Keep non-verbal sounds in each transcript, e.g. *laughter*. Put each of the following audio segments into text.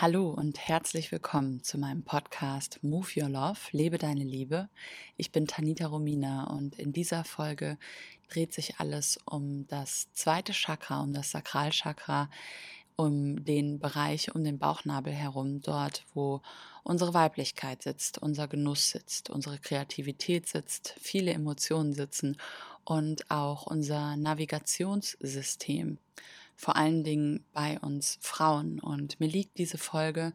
Hallo und herzlich willkommen zu meinem Podcast Move Your Love, lebe deine Liebe. Ich bin Tanita Romina und in dieser Folge dreht sich alles um das zweite Chakra, um das Sakralchakra, um den Bereich um den Bauchnabel herum, dort wo unsere Weiblichkeit sitzt, unser Genuss sitzt, unsere Kreativität sitzt, viele Emotionen sitzen und auch unser Navigationssystem vor allen Dingen bei uns Frauen. Und mir liegt diese Folge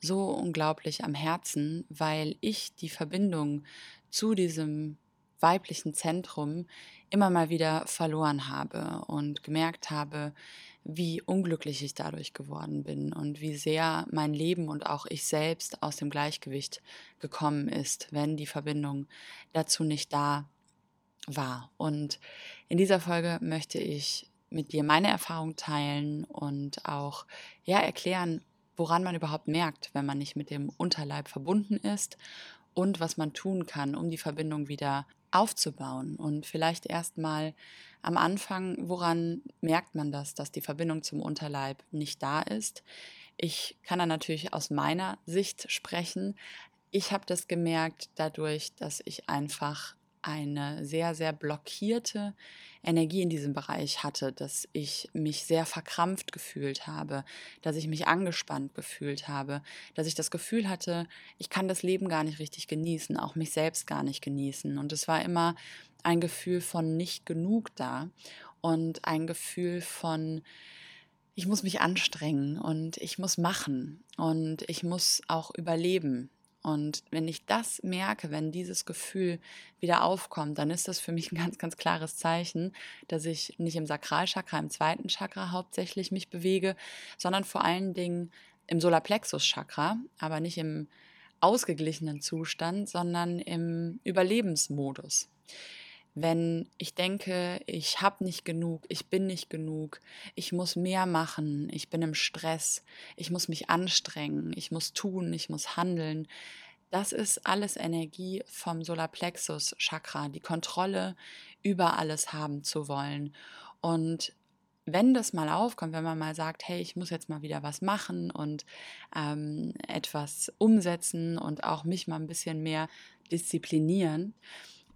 so unglaublich am Herzen, weil ich die Verbindung zu diesem weiblichen Zentrum immer mal wieder verloren habe und gemerkt habe, wie unglücklich ich dadurch geworden bin und wie sehr mein Leben und auch ich selbst aus dem Gleichgewicht gekommen ist, wenn die Verbindung dazu nicht da war. Und in dieser Folge möchte ich mit dir meine Erfahrung teilen und auch ja erklären, woran man überhaupt merkt, wenn man nicht mit dem Unterleib verbunden ist und was man tun kann, um die Verbindung wieder aufzubauen. Und vielleicht erstmal am Anfang, woran merkt man das, dass die Verbindung zum Unterleib nicht da ist? Ich kann da natürlich aus meiner Sicht sprechen. Ich habe das gemerkt dadurch, dass ich einfach eine sehr, sehr blockierte Energie in diesem Bereich hatte, dass ich mich sehr verkrampft gefühlt habe, dass ich mich angespannt gefühlt habe, dass ich das Gefühl hatte, ich kann das Leben gar nicht richtig genießen, auch mich selbst gar nicht genießen. Und es war immer ein Gefühl von nicht genug da und ein Gefühl von, ich muss mich anstrengen und ich muss machen und ich muss auch überleben. Und wenn ich das merke, wenn dieses Gefühl wieder aufkommt, dann ist das für mich ein ganz, ganz klares Zeichen, dass ich nicht im Sakralchakra, im zweiten Chakra hauptsächlich mich bewege, sondern vor allen Dingen im Solarplexus-Chakra, aber nicht im ausgeglichenen Zustand, sondern im Überlebensmodus wenn ich denke, ich habe nicht genug, ich bin nicht genug, ich muss mehr machen, ich bin im Stress, ich muss mich anstrengen, ich muss tun, ich muss handeln. Das ist alles Energie vom Solarplexus Chakra, die Kontrolle über alles haben zu wollen. Und wenn das mal aufkommt, wenn man mal sagt, hey, ich muss jetzt mal wieder was machen und ähm, etwas umsetzen und auch mich mal ein bisschen mehr disziplinieren,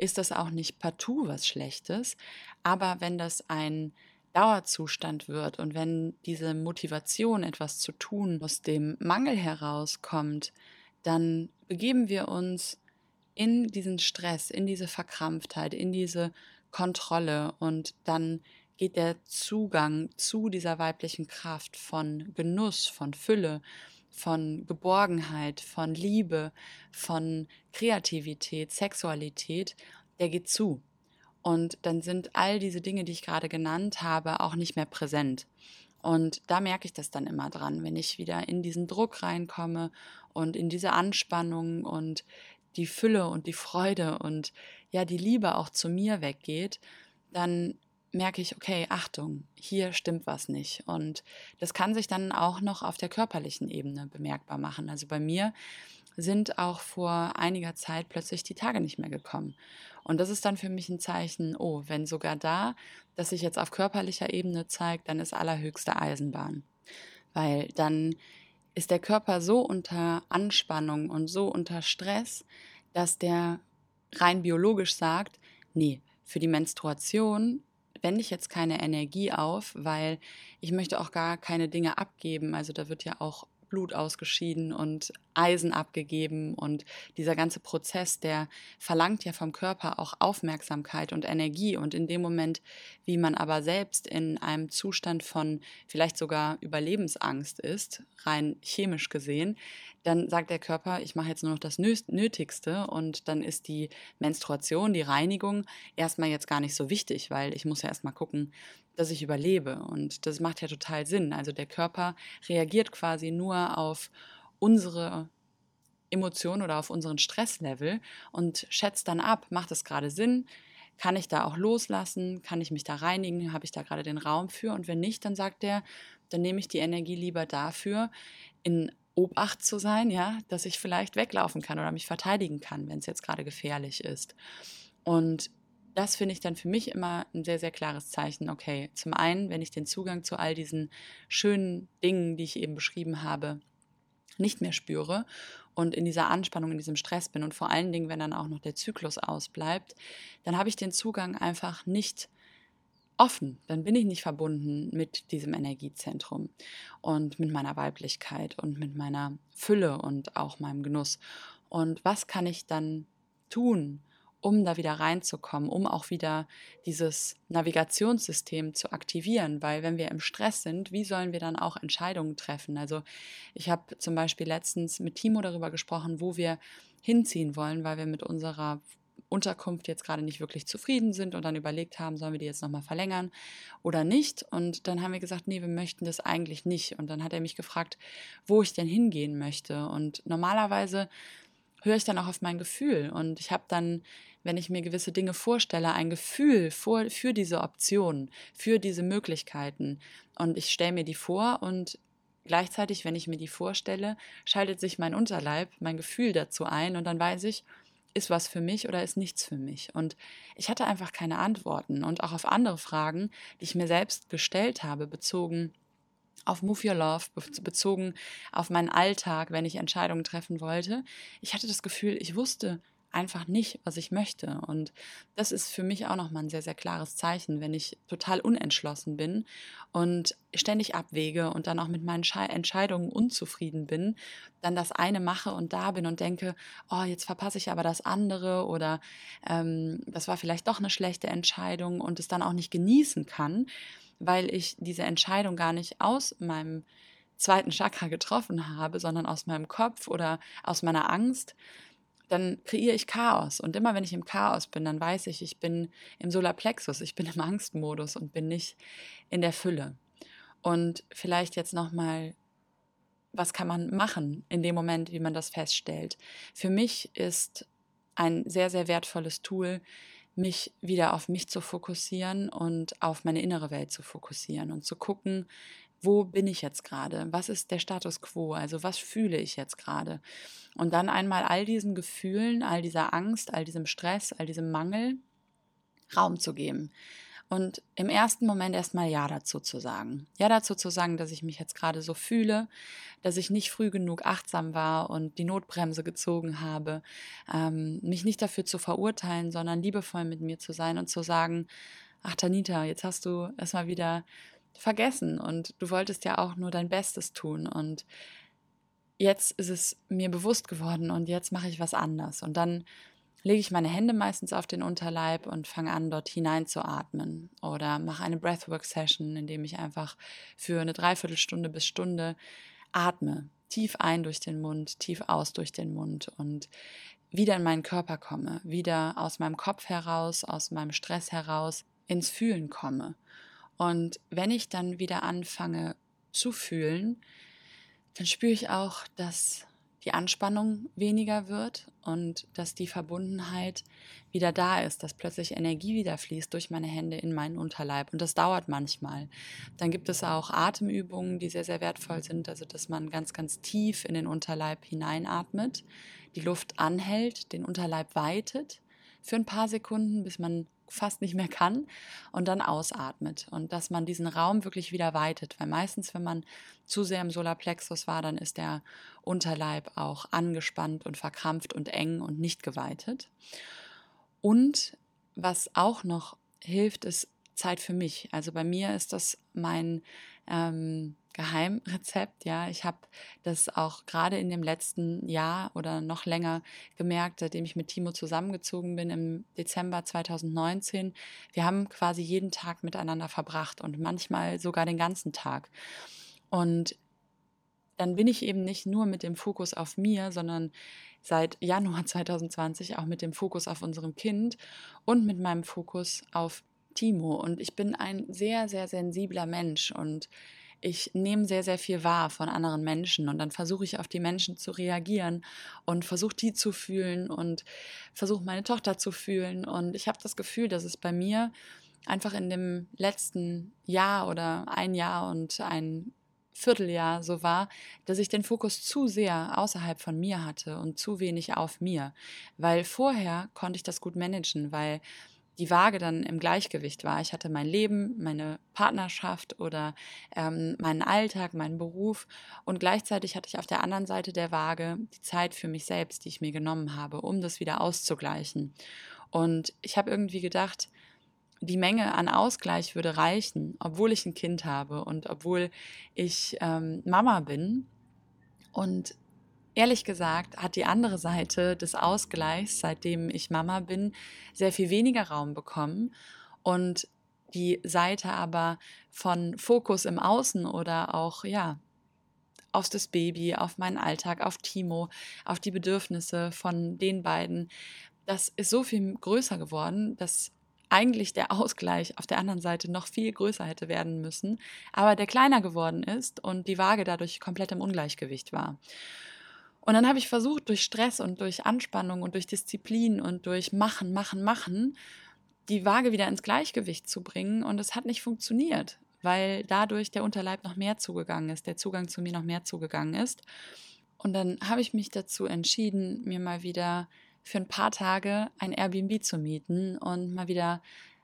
ist das auch nicht partout was Schlechtes. Aber wenn das ein Dauerzustand wird und wenn diese Motivation, etwas zu tun, aus dem Mangel herauskommt, dann begeben wir uns in diesen Stress, in diese Verkrampftheit, in diese Kontrolle und dann geht der Zugang zu dieser weiblichen Kraft von Genuss, von Fülle, von Geborgenheit, von Liebe, von Kreativität, Sexualität, der geht zu. Und dann sind all diese Dinge, die ich gerade genannt habe, auch nicht mehr präsent. Und da merke ich das dann immer dran, wenn ich wieder in diesen Druck reinkomme und in diese Anspannung und die Fülle und die Freude und ja, die Liebe auch zu mir weggeht, dann merke ich, okay, Achtung, hier stimmt was nicht. Und das kann sich dann auch noch auf der körperlichen Ebene bemerkbar machen. Also bei mir sind auch vor einiger Zeit plötzlich die Tage nicht mehr gekommen. Und das ist dann für mich ein Zeichen, oh, wenn sogar da, dass sich jetzt auf körperlicher Ebene zeigt, dann ist allerhöchste Eisenbahn. Weil dann ist der Körper so unter Anspannung und so unter Stress, dass der rein biologisch sagt, nee, für die Menstruation wende ich jetzt keine Energie auf, weil ich möchte auch gar keine Dinge abgeben. Also da wird ja auch Blut ausgeschieden und Eisen abgegeben. Und dieser ganze Prozess, der verlangt ja vom Körper auch Aufmerksamkeit und Energie. Und in dem Moment, wie man aber selbst in einem Zustand von vielleicht sogar Überlebensangst ist, rein chemisch gesehen, dann sagt der Körper, ich mache jetzt nur noch das Nötigste. Und dann ist die Menstruation, die Reinigung erstmal jetzt gar nicht so wichtig, weil ich muss ja erstmal gucken, dass ich überlebe. Und das macht ja total Sinn. Also der Körper reagiert quasi nur auf unsere Emotionen oder auf unseren Stresslevel und schätzt dann ab, macht es gerade Sinn? Kann ich da auch loslassen? Kann ich mich da reinigen? Habe ich da gerade den Raum für? Und wenn nicht, dann sagt der, dann nehme ich die Energie lieber dafür, in Obacht zu sein, ja, dass ich vielleicht weglaufen kann oder mich verteidigen kann, wenn es jetzt gerade gefährlich ist. Und das finde ich dann für mich immer ein sehr, sehr klares Zeichen. Okay, zum einen, wenn ich den Zugang zu all diesen schönen Dingen, die ich eben beschrieben habe, nicht mehr spüre und in dieser Anspannung, in diesem Stress bin und vor allen Dingen, wenn dann auch noch der Zyklus ausbleibt, dann habe ich den Zugang einfach nicht offen, dann bin ich nicht verbunden mit diesem Energiezentrum und mit meiner Weiblichkeit und mit meiner Fülle und auch meinem Genuss. Und was kann ich dann tun, um da wieder reinzukommen, um auch wieder dieses Navigationssystem zu aktivieren. Weil wenn wir im Stress sind, wie sollen wir dann auch Entscheidungen treffen? Also ich habe zum Beispiel letztens mit Timo darüber gesprochen, wo wir hinziehen wollen, weil wir mit unserer Unterkunft jetzt gerade nicht wirklich zufrieden sind und dann überlegt haben, sollen wir die jetzt nochmal verlängern oder nicht. Und dann haben wir gesagt, nee, wir möchten das eigentlich nicht. Und dann hat er mich gefragt, wo ich denn hingehen möchte. Und normalerweise höre ich dann auch auf mein Gefühl. Und ich habe dann wenn ich mir gewisse Dinge vorstelle, ein Gefühl vor, für diese Optionen, für diese Möglichkeiten. Und ich stelle mir die vor und gleichzeitig, wenn ich mir die vorstelle, schaltet sich mein Unterleib, mein Gefühl dazu ein und dann weiß ich, ist was für mich oder ist nichts für mich. Und ich hatte einfach keine Antworten und auch auf andere Fragen, die ich mir selbst gestellt habe, bezogen auf Move Your Love, bezogen auf meinen Alltag, wenn ich Entscheidungen treffen wollte. Ich hatte das Gefühl, ich wusste einfach nicht, was ich möchte. Und das ist für mich auch nochmal ein sehr, sehr klares Zeichen, wenn ich total unentschlossen bin und ständig abwäge und dann auch mit meinen Entscheidungen unzufrieden bin, dann das eine mache und da bin und denke, oh, jetzt verpasse ich aber das andere oder ähm, das war vielleicht doch eine schlechte Entscheidung und es dann auch nicht genießen kann, weil ich diese Entscheidung gar nicht aus meinem zweiten Chakra getroffen habe, sondern aus meinem Kopf oder aus meiner Angst, dann kreiere ich Chaos. Und immer wenn ich im Chaos bin, dann weiß ich, ich bin im Solarplexus, ich bin im Angstmodus und bin nicht in der Fülle. Und vielleicht jetzt nochmal, was kann man machen in dem Moment, wie man das feststellt? Für mich ist ein sehr, sehr wertvolles Tool, mich wieder auf mich zu fokussieren und auf meine innere Welt zu fokussieren und zu gucken, wo bin ich jetzt gerade? Was ist der Status quo? Also was fühle ich jetzt gerade? Und dann einmal all diesen Gefühlen, all dieser Angst, all diesem Stress, all diesem Mangel Raum zu geben. Und im ersten Moment erstmal Ja dazu zu sagen. Ja dazu zu sagen, dass ich mich jetzt gerade so fühle, dass ich nicht früh genug achtsam war und die Notbremse gezogen habe. Ähm, mich nicht dafür zu verurteilen, sondern liebevoll mit mir zu sein und zu sagen, ach Tanita, jetzt hast du erstmal wieder vergessen und du wolltest ja auch nur dein Bestes tun und jetzt ist es mir bewusst geworden und jetzt mache ich was anders und dann lege ich meine Hände meistens auf den Unterleib und fange an, dort hineinzuatmen. Oder mache eine Breathwork-Session, in dem ich einfach für eine Dreiviertelstunde bis Stunde atme, tief ein durch den Mund, tief aus durch den Mund und wieder in meinen Körper komme, wieder aus meinem Kopf heraus, aus meinem Stress heraus ins Fühlen komme. Und wenn ich dann wieder anfange zu fühlen, dann spüre ich auch, dass die Anspannung weniger wird und dass die Verbundenheit wieder da ist, dass plötzlich Energie wieder fließt durch meine Hände in meinen Unterleib. Und das dauert manchmal. Dann gibt es auch Atemübungen, die sehr, sehr wertvoll sind, also dass man ganz, ganz tief in den Unterleib hineinatmet, die Luft anhält, den Unterleib weitet für ein paar Sekunden, bis man fast nicht mehr kann und dann ausatmet und dass man diesen Raum wirklich wieder weitet, weil meistens, wenn man zu sehr im Solarplexus war, dann ist der Unterleib auch angespannt und verkrampft und eng und nicht geweitet. Und was auch noch hilft, ist Zeit für mich. Also bei mir ist das mein ähm, Geheimrezept. Ja, ich habe das auch gerade in dem letzten Jahr oder noch länger gemerkt, seitdem ich mit Timo zusammengezogen bin im Dezember 2019. Wir haben quasi jeden Tag miteinander verbracht und manchmal sogar den ganzen Tag. Und dann bin ich eben nicht nur mit dem Fokus auf mir, sondern seit Januar *laughs* 2020 auch mit dem Fokus auf unserem Kind und mit meinem Fokus auf Timo. Und ich bin ein sehr, sehr sensibler Mensch und ich nehme sehr, sehr viel wahr von anderen Menschen und dann versuche ich auf die Menschen zu reagieren und versuche die zu fühlen und versuche meine Tochter zu fühlen. Und ich habe das Gefühl, dass es bei mir einfach in dem letzten Jahr oder ein Jahr und ein Vierteljahr so war, dass ich den Fokus zu sehr außerhalb von mir hatte und zu wenig auf mir. Weil vorher konnte ich das gut managen, weil die Waage dann im Gleichgewicht war. Ich hatte mein Leben, meine Partnerschaft oder ähm, meinen Alltag, meinen Beruf und gleichzeitig hatte ich auf der anderen Seite der Waage die Zeit für mich selbst, die ich mir genommen habe, um das wieder auszugleichen. Und ich habe irgendwie gedacht, die Menge an Ausgleich würde reichen, obwohl ich ein Kind habe und obwohl ich ähm, Mama bin. Und Ehrlich gesagt hat die andere Seite des Ausgleichs, seitdem ich Mama bin, sehr viel weniger Raum bekommen und die Seite aber von Fokus im Außen oder auch, ja, auf das Baby, auf meinen Alltag, auf Timo, auf die Bedürfnisse von den beiden, das ist so viel größer geworden, dass eigentlich der Ausgleich auf der anderen Seite noch viel größer hätte werden müssen, aber der kleiner geworden ist und die Waage dadurch komplett im Ungleichgewicht war. Und dann habe ich versucht, durch Stress und durch Anspannung und durch Disziplin und durch Machen, Machen, Machen, die Waage wieder ins Gleichgewicht zu bringen. Und es hat nicht funktioniert, weil dadurch der Unterleib noch mehr zugegangen ist, der Zugang zu mir noch mehr zugegangen ist. Und dann habe ich mich dazu entschieden, mir mal wieder für ein paar Tage ein Airbnb zu mieten und mal wieder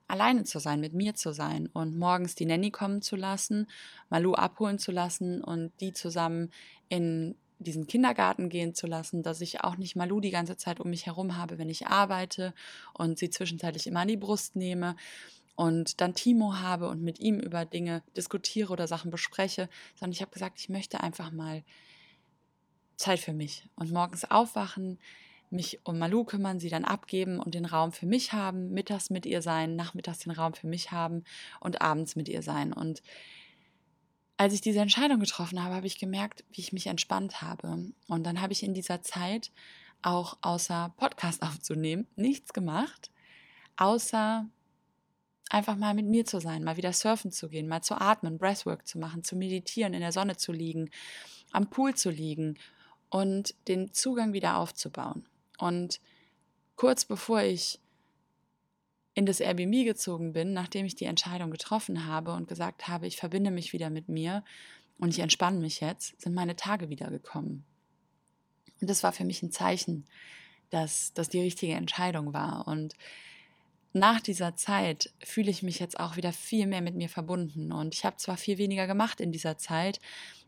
alleine zu sein, mit mir zu sein und morgens die Nanny kommen zu lassen, Malu abholen zu lassen und die zusammen in diesen Kindergarten gehen zu lassen, dass ich auch nicht Malu die ganze Zeit um mich herum habe, wenn ich arbeite und sie zwischenzeitlich immer an die Brust nehme und dann Timo habe und mit ihm über Dinge diskutiere oder Sachen bespreche, sondern ich habe gesagt, ich möchte einfach mal Zeit für mich und morgens aufwachen, mich um Malu kümmern, sie dann abgeben und den Raum für mich haben, mittags mit ihr sein, nachmittags den Raum für mich haben und abends mit ihr sein. Und als ich diese Entscheidung getroffen habe, habe ich gemerkt, wie ich mich entspannt habe. Und dann habe ich in dieser Zeit auch außer Podcast *laughs* aufzunehmen nichts gemacht, außer einfach mal mit mir zu sein, mal wieder surfen zu gehen, mal zu atmen, Breathwork zu machen, zu meditieren, in der Sonne zu liegen, am Pool zu liegen und den Zugang wieder aufzubauen. Und kurz bevor ich in das Airbnb gezogen bin, nachdem ich die Entscheidung getroffen habe und gesagt habe, ich verbinde mich wieder mit mir und ich entspanne mich jetzt, sind meine Tage wieder gekommen. Und das war für mich ein Zeichen, dass das die richtige Entscheidung war. Und nach dieser Zeit fühle ich mich jetzt auch wieder viel mehr mit mir verbunden. Und ich habe zwar viel weniger gemacht in dieser Zeit,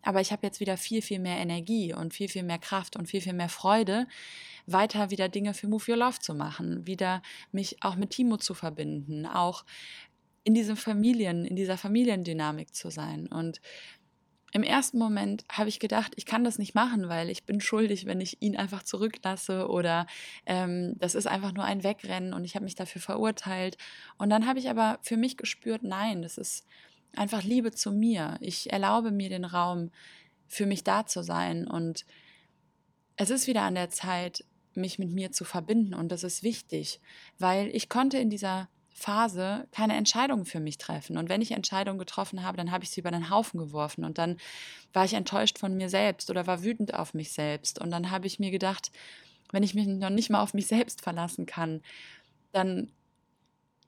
aber ich habe jetzt wieder viel, viel mehr Energie und viel, viel mehr Kraft und viel, viel mehr Freude, weiter wieder Dinge für Move Your Love zu machen, wieder mich auch mit Timo zu verbinden, auch in diesen Familien, in dieser Familiendynamik zu sein. Und im ersten Moment habe ich gedacht, ich kann das nicht machen, weil ich bin schuldig, wenn ich ihn einfach zurücklasse oder ähm, das ist einfach nur ein Wegrennen und ich habe mich dafür verurteilt. Und dann habe ich aber für mich gespürt, nein, das ist einfach Liebe zu mir. Ich erlaube mir den Raum, für mich da zu sein und es ist wieder an der Zeit, mich mit mir zu verbinden und das ist wichtig, weil ich konnte in dieser Phase keine Entscheidungen für mich treffen. Und wenn ich Entscheidungen getroffen habe, dann habe ich sie über den Haufen geworfen. Und dann war ich enttäuscht von mir selbst oder war wütend auf mich selbst. Und dann habe ich mir gedacht, wenn ich mich noch nicht mal auf mich selbst verlassen kann, dann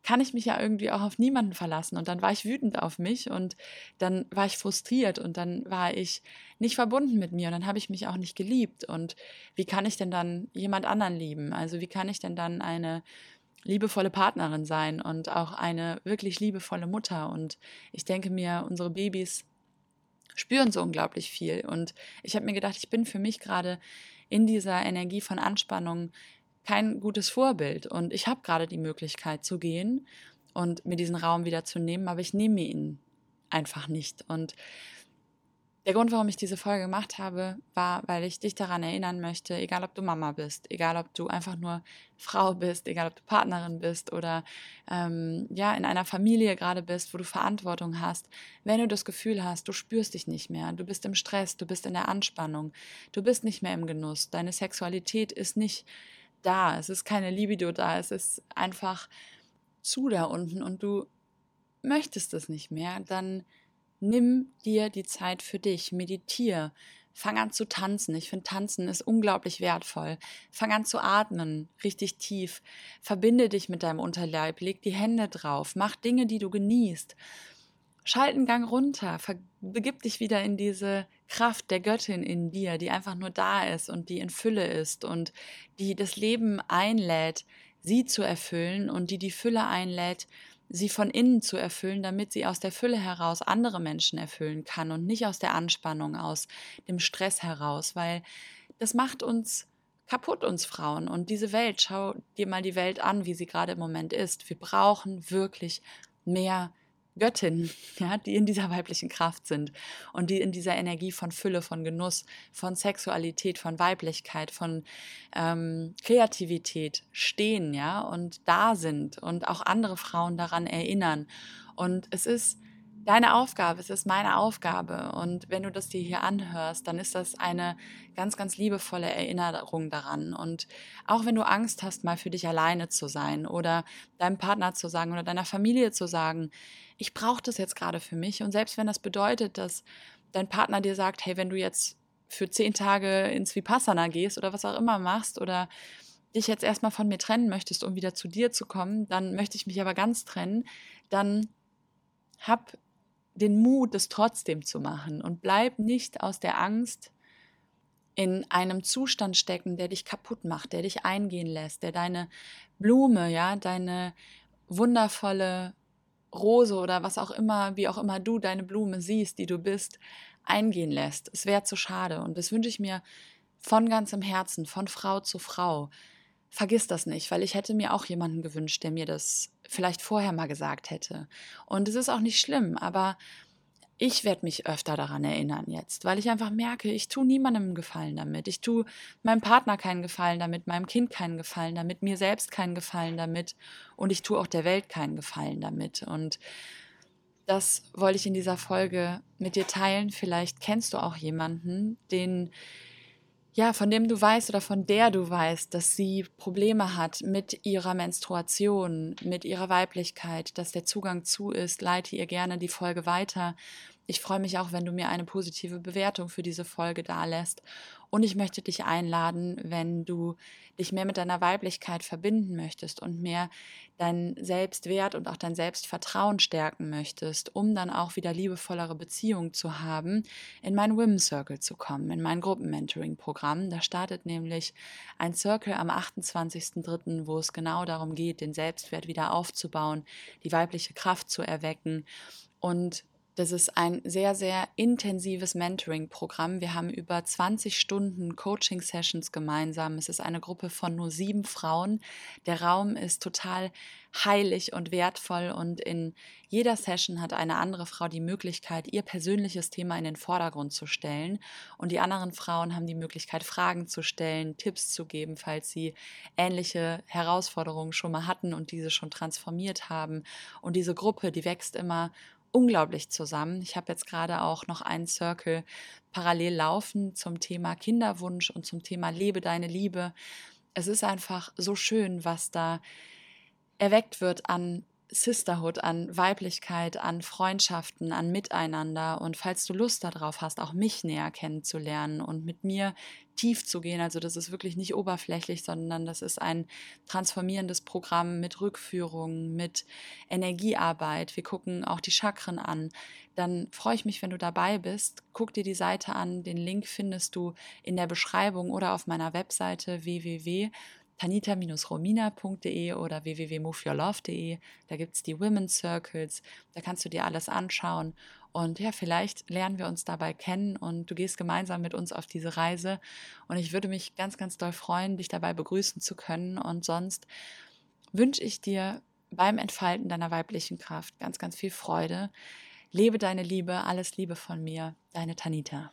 kann ich mich ja irgendwie auch auf niemanden verlassen. Und dann war ich wütend auf mich und dann war ich frustriert und dann war ich nicht verbunden mit mir und dann habe ich mich auch nicht geliebt. Und wie kann ich denn dann jemand anderen lieben? Also wie kann ich denn dann eine liebevolle Partnerin sein und auch eine wirklich liebevolle Mutter? Und ich denke mir, unsere Babys spüren so unglaublich viel. Und ich habe mir gedacht, ich bin für mich gerade in dieser Energie von Anspannung kein gutes Vorbild. Und ich habe gerade die Möglichkeit zu gehen und mir diesen Raum wieder zu nehmen, aber ich nehme ihn einfach nicht. Und der Grund, warum ich diese Folge gemacht habe, war, weil ich dich daran erinnern möchte, egal ob du Mama bist, egal ob du einfach nur Frau bist, egal ob du Partnerin bist oder ähm, ja in einer Familie gerade bist, wo du Verantwortung hast, wenn du das Gefühl hast, du spürst dich nicht mehr, du bist im Stress, du bist in der Anspannung, du bist nicht mehr im Genuss, deine Sexualität ist nicht da, es ist keine Libido da, es ist einfach zu da unten und du möchtest es nicht mehr, dann nimm dir die Zeit für dich, meditiere, fang an zu tanzen. Ich finde, tanzen ist unglaublich wertvoll. Fang an zu atmen, richtig tief. Verbinde dich mit deinem Unterleib, leg die Hände drauf, mach Dinge, die du genießt. Schalt einen Gang runter, begib dich wieder in diese Kraft der Göttin in dir, die einfach nur da ist und die in Fülle ist und die das Leben einlädt, sie zu erfüllen und die die Fülle einlädt, sie von innen zu erfüllen, damit sie aus der Fülle heraus andere Menschen erfüllen kann und nicht aus der Anspannung, aus dem Stress heraus, weil das macht uns kaputt, uns Frauen. Und diese Welt, schau dir mal die Welt an, wie sie gerade im Moment ist. Wir brauchen wirklich mehr Göttinnen, *laughs* ja, die in dieser weiblichen Kraft sind und die in dieser Energie von Fülle, von Genuss, von Sexualität, von Weiblichkeit, von ähm, Kreativität stehen, ja, und da sind und auch andere Frauen daran erinnern. Und es ist deine Aufgabe, es ist meine Aufgabe. Und wenn du das dir hier anhörst, dann ist das eine ganz, ganz liebevolle Erinnerung daran. Und auch wenn du Angst hast, mal für dich alleine zu sein oder deinem Partner zu sagen oder deiner Familie zu sagen, ich brauche das jetzt gerade für mich. Und selbst wenn das bedeutet, dass dein Partner dir sagt, hey, wenn du jetzt für zehn Tage ins Vipassana gehst oder was auch immer machst oder dich jetzt erstmal von mir trennen möchtest, um wieder zu dir zu kommen, dann möchte ich mich aber ganz trennen, dann hab den Mut, es trotzdem zu machen. Und bleib nicht aus der Angst in einem Zustand stecken, der dich kaputt macht, der dich eingehen lässt, der deine Blume, ja, deine wundervolle Rose oder was auch immer, wie auch immer du deine Blume siehst, die du bist, eingehen lässt. Es wäre zu schade. Und das wünsche ich mir von ganzem Herzen, von Frau zu Frau, vergiss das nicht, weil ich hätte mir auch jemanden gewünscht, der mir das vielleicht vorher mal gesagt hätte. Und es ist auch nicht schlimm, aber ich werde mich öfter daran erinnern jetzt, weil ich einfach merke, ich tue niemandem einen Gefallen damit. Ich tue meinem Partner keinen Gefallen damit, meinem Kind keinen Gefallen damit, mir selbst keinen Gefallen damit und ich tue auch der Welt keinen Gefallen damit. Und das wollte ich in dieser Folge mit dir teilen. Vielleicht kennst du auch jemanden, den ja, von dem du weißt oder von der du weißt, dass sie Probleme hat mit ihrer Menstruation, mit ihrer Weiblichkeit, dass der Zugang zu ist, leite ihr gerne die Folge weiter. Ich freue mich auch, wenn du mir eine positive Bewertung für diese Folge dalässt. Und ich möchte dich einladen, wenn du dich mehr mit deiner Weiblichkeit verbinden möchtest und mehr deinen Selbstwert und auch dein Selbstvertrauen stärken möchtest, um dann auch wieder liebevollere Beziehungen zu haben, in mein Women's Circle zu kommen, in mein Gruppenmentoring-Programm. Da startet nämlich ein Circle am 28.03., wo es genau darum geht, den Selbstwert wieder aufzubauen, die weibliche Kraft zu erwecken und das ist ein sehr, sehr intensives Mentoring-Programm. Wir haben über 20 Stunden Coaching-Sessions gemeinsam. Es ist eine Gruppe von nur sieben Frauen. Der Raum ist total heilig und wertvoll und in jeder Session hat eine andere Frau die Möglichkeit, ihr persönliches Thema in den Vordergrund zu stellen und die anderen Frauen haben die Möglichkeit, Fragen zu stellen, Tipps zu geben, falls sie ähnliche Herausforderungen schon mal hatten und diese schon transformiert haben. Und diese Gruppe, die wächst immer unglaublich zusammen. Ich habe jetzt gerade auch noch einen Circle parallel laufen zum Thema Kinderwunsch und zum Thema Lebe deine Liebe. Es ist einfach so schön, was da erweckt wird an Sisterhood, an Weiblichkeit, an Freundschaften, an Miteinander. Und falls du Lust darauf hast, auch mich näher kennenzulernen und mit mir tief zu gehen, also das ist wirklich nicht oberflächlich, sondern das ist ein transformierendes Programm mit Rückführung, mit Energiearbeit. Wir gucken auch die Chakren an. Dann freue ich mich, wenn du dabei bist. Guck dir die Seite an. Den Link findest du in der Beschreibung oder auf meiner Webseite www tanita-romina.de oder www.moveyourlove.de. Da gibt es die Women's Circles, da kannst du dir alles anschauen. Und ja, vielleicht lernen wir uns dabei kennen und du gehst gemeinsam mit uns auf diese Reise. Und ich würde mich ganz, ganz doll freuen, dich dabei begrüßen zu können. Und sonst wünsche ich dir beim Entfalten deiner weiblichen Kraft ganz, ganz viel Freude. Lebe deine Liebe, alles Liebe von mir, deine Tanita.